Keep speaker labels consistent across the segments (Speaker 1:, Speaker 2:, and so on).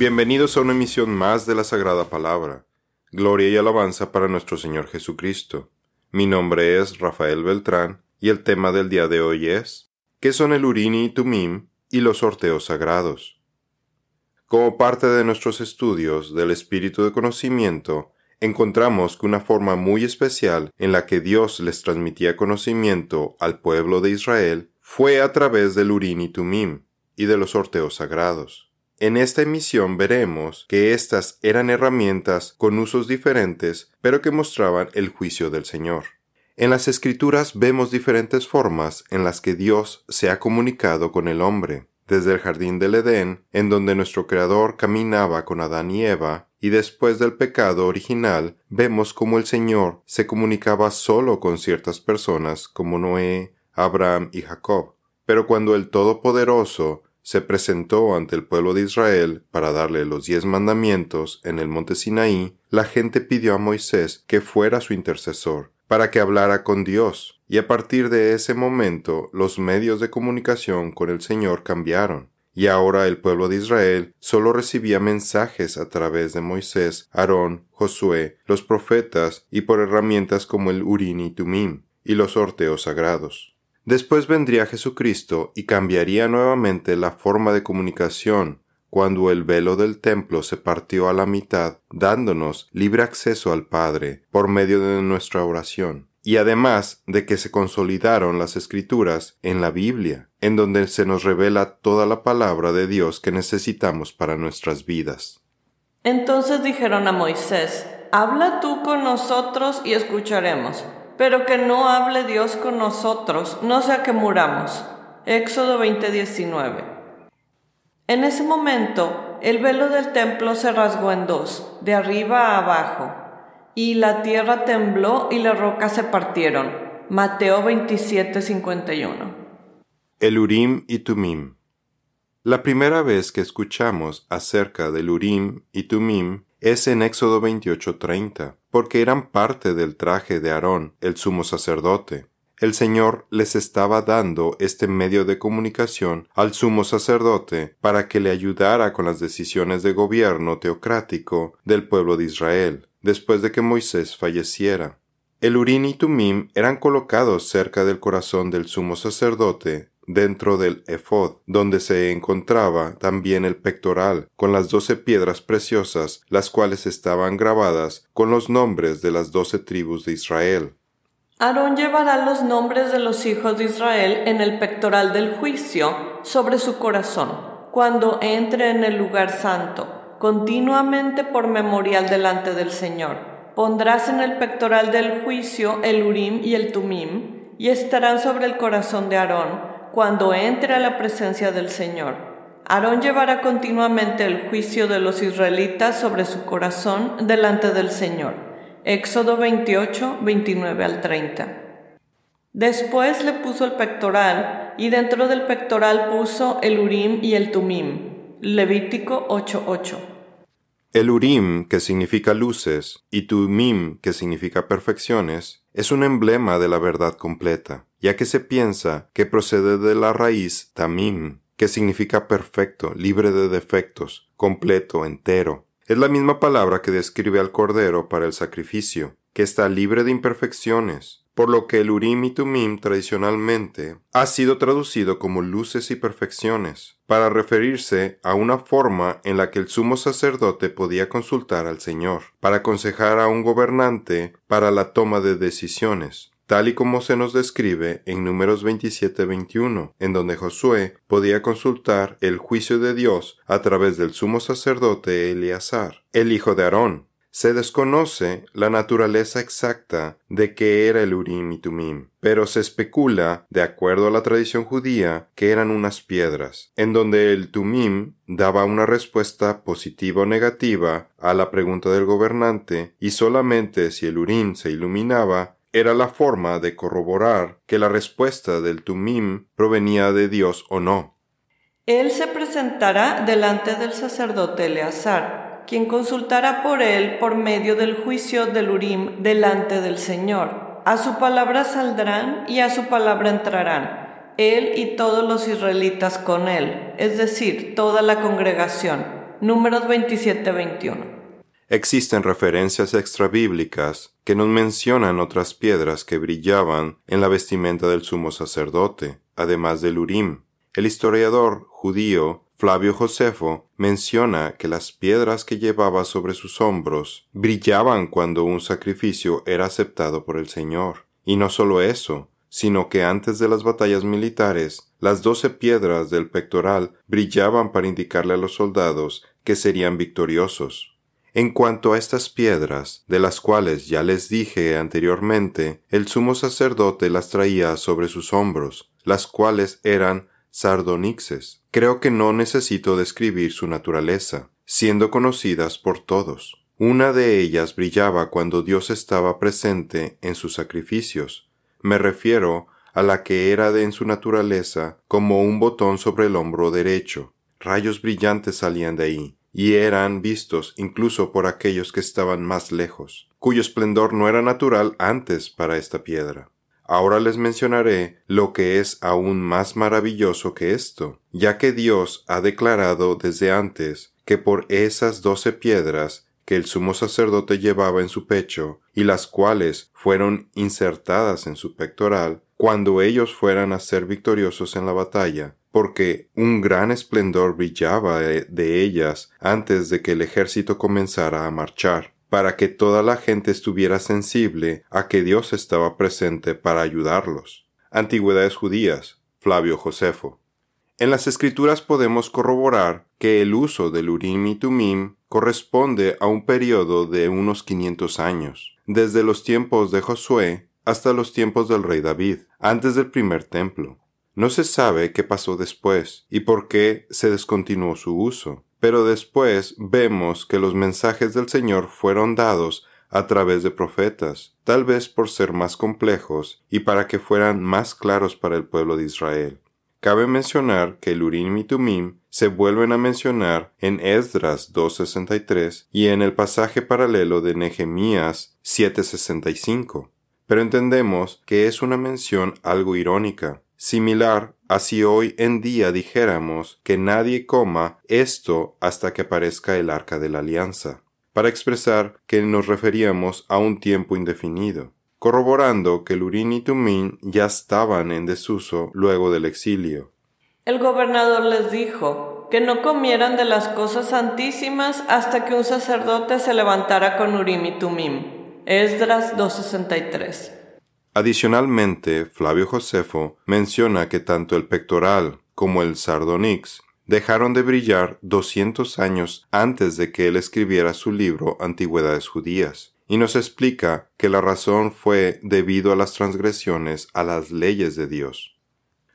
Speaker 1: Bienvenidos a una emisión más de la Sagrada Palabra. Gloria y alabanza para nuestro Señor Jesucristo. Mi nombre es Rafael Beltrán y el tema del día de hoy es ¿Qué son el Urini y Tumim y los sorteos sagrados? Como parte de nuestros estudios del espíritu de conocimiento, encontramos que una forma muy especial en la que Dios les transmitía conocimiento al pueblo de Israel fue a través del Urín y Tumim y de los sorteos sagrados. En esta emisión veremos que estas eran herramientas con usos diferentes, pero que mostraban el juicio del Señor. En las Escrituras vemos diferentes formas en las que Dios se ha comunicado con el hombre, desde el jardín del Edén, en donde nuestro Creador caminaba con Adán y Eva, y después del pecado original vemos cómo el Señor se comunicaba solo con ciertas personas como Noé, Abraham y Jacob. Pero cuando el Todopoderoso se presentó ante el pueblo de Israel para darle los diez mandamientos en el monte Sinaí, la gente pidió a Moisés que fuera su intercesor, para que hablara con Dios, y a partir de ese momento los medios de comunicación con el Señor cambiaron, y ahora el pueblo de Israel solo recibía mensajes a través de Moisés, Aarón, Josué, los profetas y por herramientas como el Urín y Tumim y los sorteos sagrados. Después vendría Jesucristo y cambiaría nuevamente la forma de comunicación cuando el velo del templo se partió a la mitad, dándonos libre acceso al Padre por medio de nuestra oración, y además de que se consolidaron las escrituras en la Biblia, en donde se nos revela toda la palabra de Dios que necesitamos para nuestras vidas.
Speaker 2: Entonces dijeron a Moisés, Habla tú con nosotros y escucharemos, pero que no hable Dios con nosotros, no sea que muramos. Éxodo 20:19 en ese momento, el velo del templo se rasgó en dos, de arriba a abajo, y la tierra tembló y las rocas se partieron. Mateo 27:51.
Speaker 1: El Urim y Tumim. La primera vez que escuchamos acerca del Urim y Tumim es en Éxodo 28:30, porque eran parte del traje de Aarón, el sumo sacerdote el Señor les estaba dando este medio de comunicación al sumo sacerdote para que le ayudara con las decisiones de gobierno teocrático del pueblo de Israel, después de que Moisés falleciera. El Urín y Tumim eran colocados cerca del corazón del sumo sacerdote dentro del efod, donde se encontraba también el pectoral, con las doce piedras preciosas, las cuales estaban grabadas con los nombres de las doce tribus de Israel.
Speaker 2: Aarón llevará los nombres de los hijos de Israel en el pectoral del juicio sobre su corazón, cuando entre en el lugar santo, continuamente por memorial delante del Señor. Pondrás en el pectoral del juicio el Urim y el Tumim, y estarán sobre el corazón de Aarón, cuando entre a la presencia del Señor. Aarón llevará continuamente el juicio de los israelitas sobre su corazón delante del Señor. Éxodo 28, 29 al 30. Después le puso el pectoral y dentro del pectoral puso el Urim y el Tumim. Levítico 8:8.
Speaker 1: El Urim, que significa luces, y Tumim, que significa perfecciones, es un emblema de la verdad completa, ya que se piensa que procede de la raíz Tamim, que significa perfecto, libre de defectos, completo, entero, es la misma palabra que describe al Cordero para el sacrificio, que está libre de imperfecciones, por lo que el Urim y Tumim tradicionalmente ha sido traducido como luces y perfecciones, para referirse a una forma en la que el sumo sacerdote podía consultar al Señor, para aconsejar a un gobernante para la toma de decisiones, tal y como se nos describe en números 27-21, en donde Josué podía consultar el juicio de Dios a través del sumo sacerdote Eleazar, el hijo de Aarón. Se desconoce la naturaleza exacta de qué era el Urim y Tumim, pero se especula, de acuerdo a la tradición judía, que eran unas piedras, en donde el Tumim daba una respuesta positiva o negativa a la pregunta del gobernante, y solamente si el Urim se iluminaba, era la forma de corroborar que la respuesta del Tumim provenía de Dios o no.
Speaker 2: Él se presentará delante del sacerdote Eleazar, quien consultará por él por medio del juicio del Urim delante del Señor. A su palabra saldrán y a su palabra entrarán, él y todos los israelitas con él, es decir, toda la congregación. Números 27-21.
Speaker 1: Existen referencias extrabíblicas que nos mencionan otras piedras que brillaban en la vestimenta del sumo sacerdote, además del Urim. El historiador judío Flavio Josefo menciona que las piedras que llevaba sobre sus hombros brillaban cuando un sacrificio era aceptado por el Señor. Y no solo eso, sino que antes de las batallas militares, las doce piedras del pectoral brillaban para indicarle a los soldados que serían victoriosos. En cuanto a estas piedras, de las cuales ya les dije anteriormente, el sumo sacerdote las traía sobre sus hombros, las cuales eran sardonixes. Creo que no necesito describir su naturaleza, siendo conocidas por todos. Una de ellas brillaba cuando Dios estaba presente en sus sacrificios. Me refiero a la que era de en su naturaleza como un botón sobre el hombro derecho. Rayos brillantes salían de ahí, y eran vistos incluso por aquellos que estaban más lejos, cuyo esplendor no era natural antes para esta piedra. Ahora les mencionaré lo que es aún más maravilloso que esto, ya que Dios ha declarado desde antes que por esas doce piedras que el sumo sacerdote llevaba en su pecho y las cuales fueron insertadas en su pectoral, cuando ellos fueran a ser victoriosos en la batalla, porque un gran esplendor brillaba de ellas antes de que el ejército comenzara a marchar, para que toda la gente estuviera sensible a que Dios estaba presente para ayudarlos. Antigüedades judías, Flavio Josefo. En las escrituras podemos corroborar que el uso del Urim y Tumim corresponde a un periodo de unos 500 años, desde los tiempos de Josué hasta los tiempos del rey David, antes del primer templo. No se sabe qué pasó después y por qué se descontinuó su uso, pero después vemos que los mensajes del Señor fueron dados a través de profetas, tal vez por ser más complejos y para que fueran más claros para el pueblo de Israel. Cabe mencionar que el Urim y Tumim se vuelven a mencionar en Esdras 2.63 y en el pasaje paralelo de Nehemías 7.65. Pero entendemos que es una mención algo irónica, Similar a si hoy en día dijéramos que nadie coma esto hasta que aparezca el arca de la alianza, para expresar que nos referíamos a un tiempo indefinido, corroborando que el Urín y Tumín ya estaban en desuso luego del exilio.
Speaker 2: El gobernador les dijo que no comieran de las cosas santísimas hasta que un sacerdote se levantara con Urim y Tumim. Esdras 263.
Speaker 1: Adicionalmente, Flavio Josefo menciona que tanto el pectoral como el sardonyx dejaron de brillar 200 años antes de que él escribiera su libro Antigüedades Judías, y nos explica que la razón fue debido a las transgresiones a las leyes de Dios.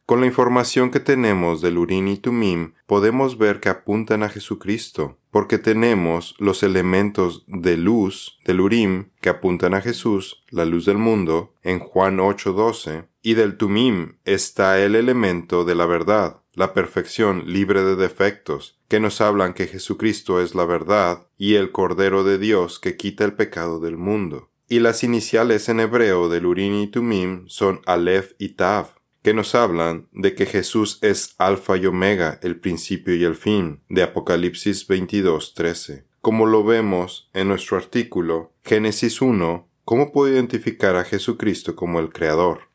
Speaker 1: Con la información que tenemos del Urim y Tumim, podemos ver que apuntan a Jesucristo, porque tenemos los elementos de luz del Urim que apuntan a Jesús, la luz del mundo, en Juan 8:12, y del Tumim está el elemento de la verdad, la perfección libre de defectos, que nos hablan que Jesucristo es la verdad y el Cordero de Dios que quita el pecado del mundo. Y las iniciales en hebreo del Urim y Tumim son Aleph y Tav, que nos hablan de que Jesús es Alfa y Omega, el principio y el fin, de Apocalipsis 22:13. Como lo vemos en nuestro artículo Génesis 1, ¿cómo puedo identificar a Jesucristo como el Creador?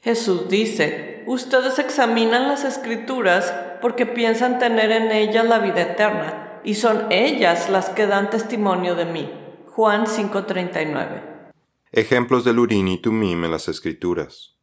Speaker 2: Jesús dice, ustedes examinan las escrituras porque piensan tener en ellas la vida eterna, y son ellas las que dan testimonio de mí. Juan 5:39.
Speaker 1: Ejemplos del Urín y Tumim en las escrituras.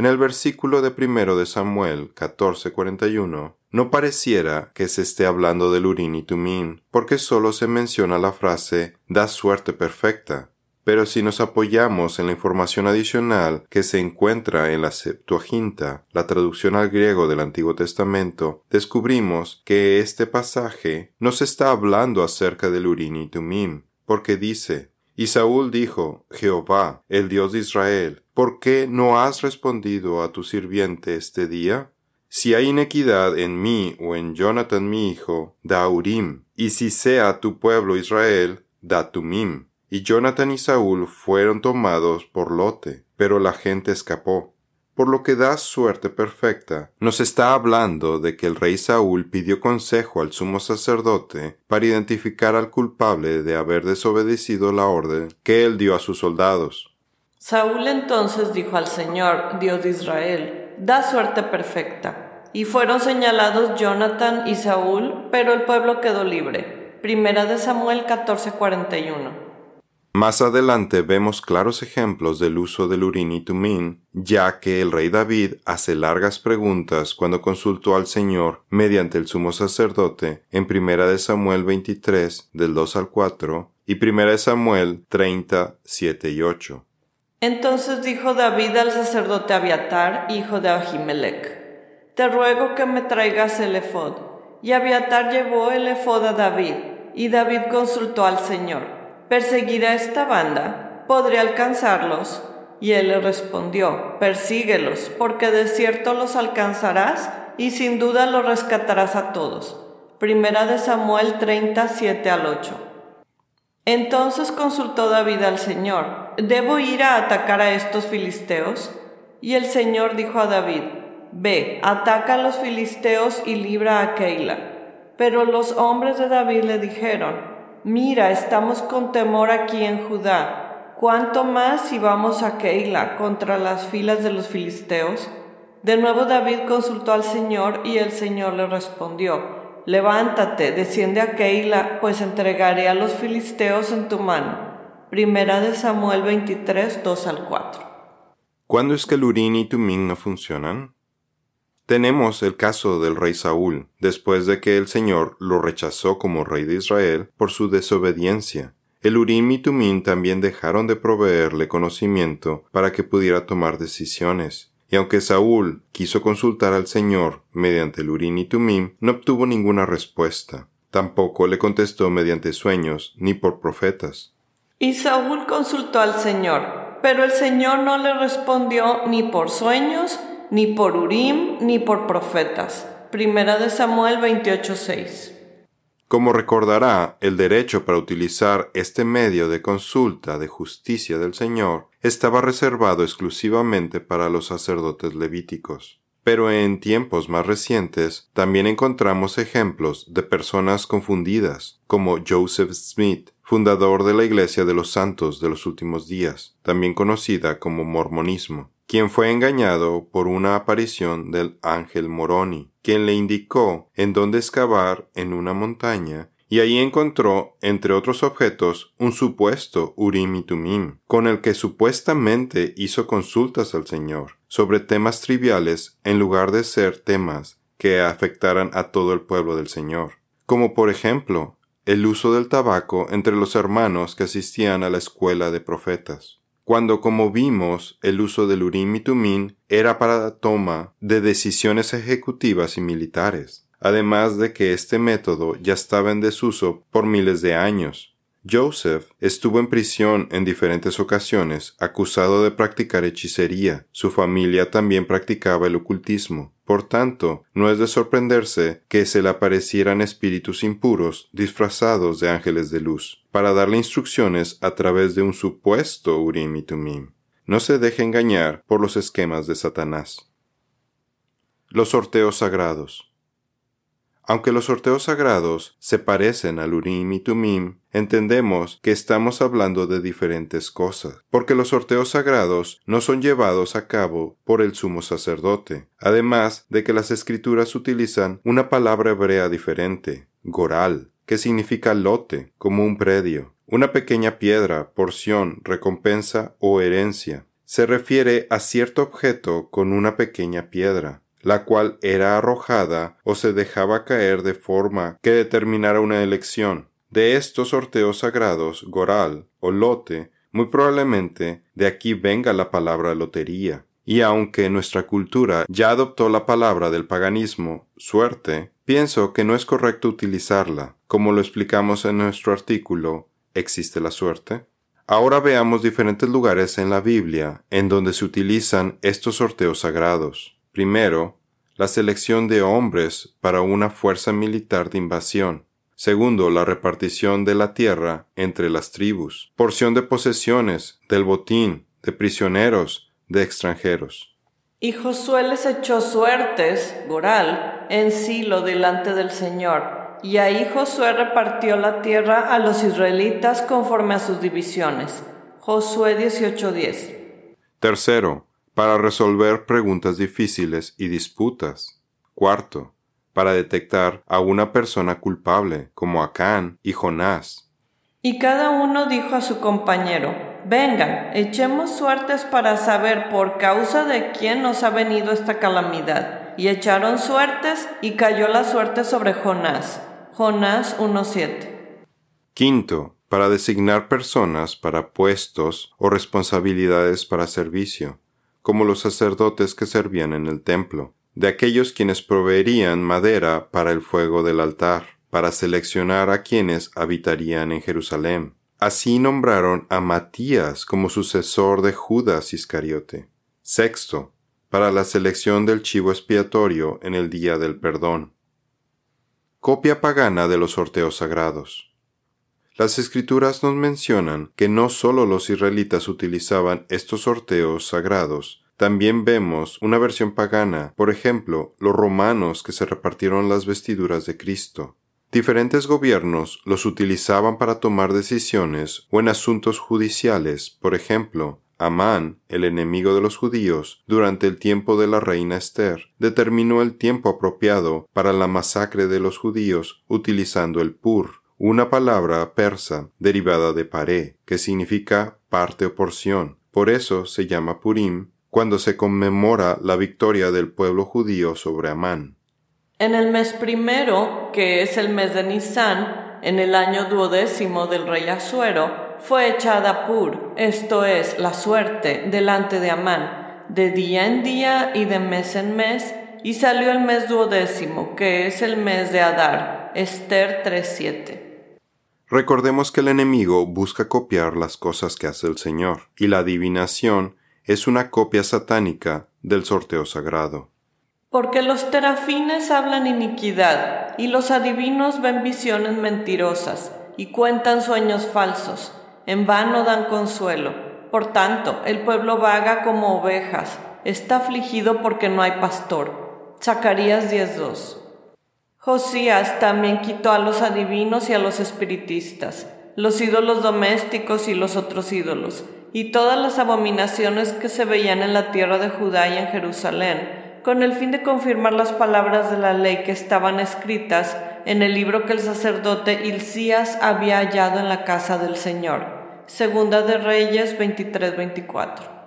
Speaker 1: En el versículo de primero de Samuel 14:41 no pareciera que se esté hablando del Urín y Tumín, porque solo se menciona la frase da suerte perfecta. Pero si nos apoyamos en la información adicional que se encuentra en la Septuaginta, la traducción al griego del Antiguo Testamento, descubrimos que este pasaje nos está hablando acerca del Urín y Tumín, porque dice y Saúl dijo, Jehová, el Dios de Israel, ¿por qué no has respondido a tu sirviente este día? Si hay inequidad en mí o en Jonathan mi hijo, da Urim, y si sea tu pueblo Israel, da Tumim. Y Jonathan y Saúl fueron tomados por lote, pero la gente escapó. Por lo que da suerte perfecta, nos está hablando de que el rey Saúl pidió consejo al sumo sacerdote para identificar al culpable de haber desobedecido la orden que él dio a sus soldados.
Speaker 2: Saúl entonces dijo al Señor, Dios de Israel, da suerte perfecta. Y fueron señalados Jonathan y Saúl, pero el pueblo quedó libre. Primera de Samuel 14:41.
Speaker 1: Más adelante vemos claros ejemplos del uso del Urín y Tumín, ya que el rey David hace largas preguntas cuando consultó al Señor mediante el sumo sacerdote en Primera de Samuel 23 del 2 al 4 y Primera de Samuel 30, 7 y 8.
Speaker 2: Entonces dijo David al sacerdote Abiatar, hijo de Ahimelech, Te ruego que me traigas el efod. Y Abiatar llevó el efod a David, y David consultó al Señor perseguiré a esta banda, podré alcanzarlos. Y él le respondió, persíguelos, porque de cierto los alcanzarás y sin duda los rescatarás a todos. Primera de Samuel 37 al 8. Entonces consultó David al Señor, ¿debo ir a atacar a estos filisteos? Y el Señor dijo a David, Ve, ataca a los filisteos y libra a Keila. Pero los hombres de David le dijeron, Mira, estamos con temor aquí en Judá. ¿Cuánto más si vamos a Keila contra las filas de los filisteos? De nuevo David consultó al Señor y el Señor le respondió, Levántate, desciende a Keila, pues entregaré a los filisteos en tu mano. Primera de Samuel 23, 2 al 4.
Speaker 1: ¿Cuándo es que el y Tumín no funcionan? Tenemos el caso del rey Saúl, después de que el Señor lo rechazó como rey de Israel por su desobediencia. El Urim y Tumín también dejaron de proveerle conocimiento para que pudiera tomar decisiones. Y aunque Saúl quiso consultar al Señor mediante el Urim y Tumín, no obtuvo ninguna respuesta. Tampoco le contestó mediante sueños ni por profetas.
Speaker 2: Y Saúl consultó al Señor, pero el Señor no le respondió ni por sueños ni por Urim, ni por profetas. Primera de Samuel 28:6.
Speaker 1: Como recordará, el derecho para utilizar este medio de consulta de justicia del Señor estaba reservado exclusivamente para los sacerdotes levíticos. Pero en tiempos más recientes también encontramos ejemplos de personas confundidas, como Joseph Smith, fundador de la Iglesia de los Santos de los Últimos Días, también conocida como mormonismo quien fue engañado por una aparición del ángel Moroni, quien le indicó en dónde excavar en una montaña y ahí encontró, entre otros objetos, un supuesto Urim y Tumim, con el que supuestamente hizo consultas al Señor sobre temas triviales en lugar de ser temas que afectaran a todo el pueblo del Señor, como por ejemplo el uso del tabaco entre los hermanos que asistían a la escuela de profetas cuando como vimos el uso del Urim y era para la toma de decisiones ejecutivas y militares, además de que este método ya estaba en desuso por miles de años. Joseph estuvo en prisión en diferentes ocasiones acusado de practicar hechicería. Su familia también practicaba el ocultismo. Por tanto, no es de sorprenderse que se le aparecieran espíritus impuros disfrazados de ángeles de luz, para darle instrucciones a través de un supuesto Urim y Tumim. No se deje engañar por los esquemas de Satanás. Los sorteos sagrados. Aunque los sorteos sagrados se parecen al Urim y Tumim, entendemos que estamos hablando de diferentes cosas, porque los sorteos sagrados no son llevados a cabo por el sumo sacerdote, además de que las escrituras utilizan una palabra hebrea diferente, goral, que significa lote, como un predio, una pequeña piedra, porción, recompensa o herencia. Se refiere a cierto objeto con una pequeña piedra, la cual era arrojada o se dejaba caer de forma que determinara una elección. De estos sorteos sagrados, goral o lote, muy probablemente de aquí venga la palabra lotería. Y aunque nuestra cultura ya adoptó la palabra del paganismo, suerte, pienso que no es correcto utilizarla, como lo explicamos en nuestro artículo ¿Existe la suerte? Ahora veamos diferentes lugares en la Biblia en donde se utilizan estos sorteos sagrados. Primero, la selección de hombres para una fuerza militar de invasión. Segundo, la repartición de la tierra entre las tribus. Porción de posesiones, del botín, de prisioneros, de extranjeros.
Speaker 2: Y Josué les echó suertes, Goral, en Silo delante del Señor. Y ahí Josué repartió la tierra a los israelitas conforme a sus divisiones. Josué 18:10.
Speaker 1: Tercero, para resolver preguntas difíciles y disputas. Cuarto, para detectar a una persona culpable, como Acán y Jonás.
Speaker 2: Y cada uno dijo a su compañero, Vengan, echemos suertes para saber por causa de quién nos ha venido esta calamidad. Y echaron suertes y cayó la suerte sobre Jonás. Jonás 1.7.
Speaker 1: Quinto, para designar personas para puestos o responsabilidades para servicio, como los sacerdotes que servían en el templo, de aquellos quienes proveerían madera para el fuego del altar, para seleccionar a quienes habitarían en Jerusalén. Así nombraron a Matías como sucesor de Judas Iscariote. Sexto, para la selección del chivo expiatorio en el día del perdón. Copia pagana de los sorteos sagrados. Las escrituras nos mencionan que no solo los israelitas utilizaban estos sorteos sagrados, también vemos una versión pagana, por ejemplo, los romanos que se repartieron las vestiduras de Cristo. Diferentes gobiernos los utilizaban para tomar decisiones o en asuntos judiciales, por ejemplo, Amán, el enemigo de los judíos, durante el tiempo de la reina Esther, determinó el tiempo apropiado para la masacre de los judíos utilizando el pur, una palabra persa derivada de paré, que significa parte o porción. Por eso se llama Purim cuando se conmemora la victoria del pueblo judío sobre Amán.
Speaker 2: En el mes primero, que es el mes de Nisan, en el año duodécimo del rey Asuero, fue echada Pur, esto es, la suerte, delante de Amán, de día en día y de mes en mes, y salió el mes duodécimo, que es el mes de Adar, Esther 3.7.
Speaker 1: Recordemos que el enemigo busca copiar las cosas que hace el Señor, y la adivinación es una copia satánica del sorteo sagrado.
Speaker 2: Porque los terafines hablan iniquidad, y los adivinos ven visiones mentirosas, y cuentan sueños falsos, en vano dan consuelo. Por tanto, el pueblo vaga como ovejas, está afligido porque no hay pastor. Zacarías 10.2. Josías también quitó a los adivinos y a los espiritistas, los ídolos domésticos y los otros ídolos, y todas las abominaciones que se veían en la tierra de Judá y en Jerusalén, con el fin de confirmar las palabras de la ley que estaban escritas en el libro que el sacerdote Hilcías había hallado en la casa del Señor. Segunda de Reyes 23-24.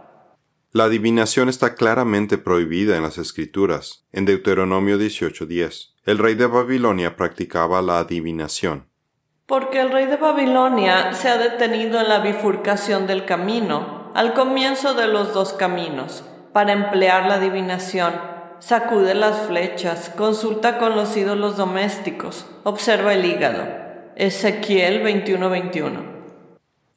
Speaker 1: La adivinación está claramente prohibida en las Escrituras. En Deuteronomio 18:10, el rey de Babilonia practicaba la adivinación.
Speaker 2: Porque el rey de Babilonia se ha detenido en la bifurcación del camino, al comienzo de los dos caminos, para emplear la adivinación. Sacude las flechas, consulta con los ídolos domésticos, observa el hígado. Ezequiel 21:21.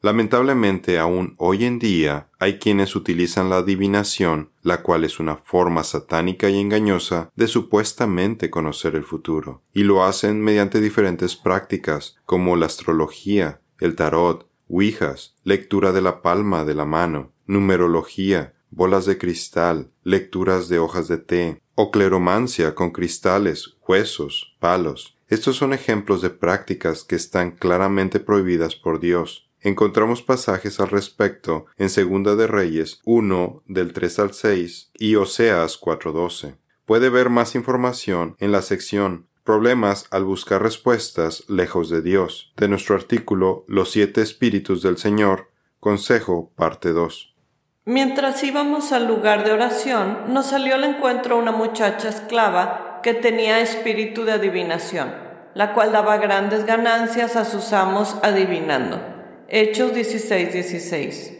Speaker 1: Lamentablemente aún hoy en día hay quienes utilizan la adivinación, la cual es una forma satánica y engañosa de supuestamente conocer el futuro, y lo hacen mediante diferentes prácticas como la astrología, el tarot, ouijas, lectura de la palma de la mano, numerología, bolas de cristal, lecturas de hojas de té, o cleromancia con cristales, huesos, palos. Estos son ejemplos de prácticas que están claramente prohibidas por Dios, Encontramos pasajes al respecto en Segunda de Reyes 1 del 3 al 6 y Oseas 4:12. Puede ver más información en la sección Problemas al buscar respuestas lejos de Dios de nuestro artículo Los siete espíritus del Señor, Consejo, parte 2.
Speaker 2: Mientras íbamos al lugar de oración, nos salió al encuentro una muchacha esclava que tenía espíritu de adivinación, la cual daba grandes ganancias a sus amos adivinando. Hechos 16, 16.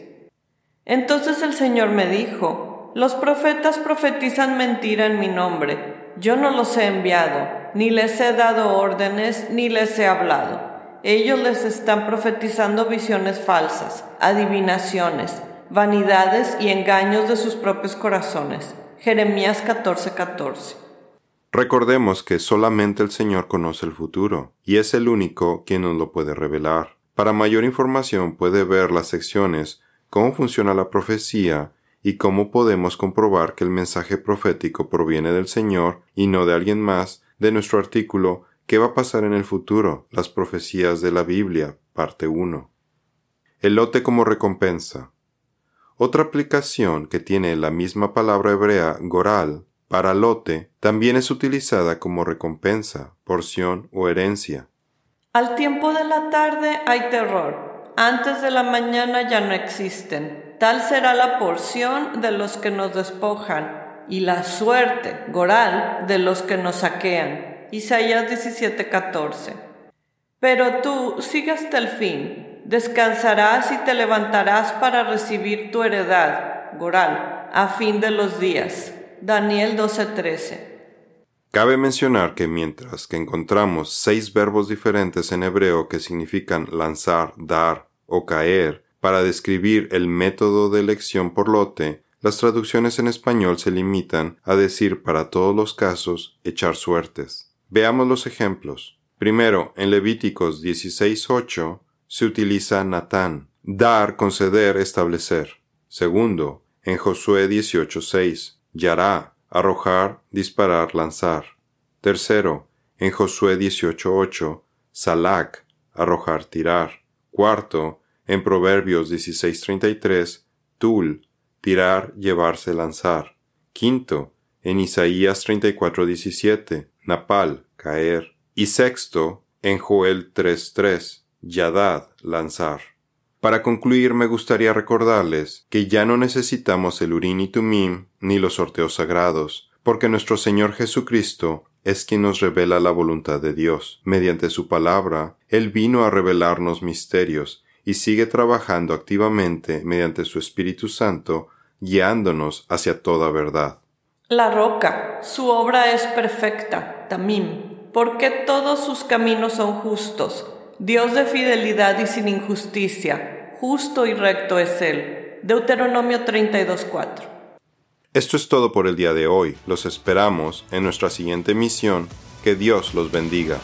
Speaker 2: Entonces el Señor me dijo, los profetas profetizan mentira en mi nombre. Yo no los he enviado, ni les he dado órdenes, ni les he hablado. Ellos les están profetizando visiones falsas, adivinaciones, vanidades y engaños de sus propios corazones. Jeremías 14, 14.
Speaker 1: Recordemos que solamente el Señor conoce el futuro, y es el único quien nos lo puede revelar. Para mayor información puede ver las secciones Cómo funciona la profecía y cómo podemos comprobar que el mensaje profético proviene del Señor y no de alguien más, de nuestro artículo ¿Qué va a pasar en el futuro? Las profecías de la Biblia, parte 1. El lote como recompensa. Otra aplicación que tiene la misma palabra hebrea goral para lote también es utilizada como recompensa, porción o herencia.
Speaker 2: Al tiempo de la tarde hay terror. Antes de la mañana ya no existen. Tal será la porción de los que nos despojan y la suerte, goral, de los que nos saquean. Isaías 17:14. Pero tú sigue hasta el fin, descansarás y te levantarás para recibir tu heredad, goral, a fin de los días. Daniel 12:13.
Speaker 1: Cabe mencionar que mientras que encontramos seis verbos diferentes en hebreo que significan lanzar, dar o caer para describir el método de elección por lote, las traducciones en español se limitan a decir para todos los casos echar suertes. Veamos los ejemplos. Primero, en Levíticos 16.8 se utiliza Natán, dar, conceder, establecer. Segundo, en Josué 18.6, Yará, arrojar, disparar, lanzar. Tercero, en Josué 18.8, Salak, arrojar, tirar. Cuarto, en Proverbios 16.33, Tul, tirar, llevarse, lanzar. Quinto, en Isaías 34.17, Napal, caer. Y sexto, en Joel 3.3, Yadad, lanzar. Para concluir, me gustaría recordarles que ya no necesitamos el Urim y Tumim ni los sorteos sagrados, porque nuestro Señor Jesucristo es quien nos revela la voluntad de Dios. Mediante su palabra, Él vino a revelarnos misterios y sigue trabajando activamente mediante su Espíritu Santo, guiándonos hacia toda verdad.
Speaker 2: La roca, su obra es perfecta, Tamim, porque todos sus caminos son justos Dios de fidelidad y sin injusticia, justo y recto es Él. Deuteronomio 32.4.
Speaker 1: Esto es todo por el día de hoy. Los esperamos en nuestra siguiente misión. Que Dios los bendiga.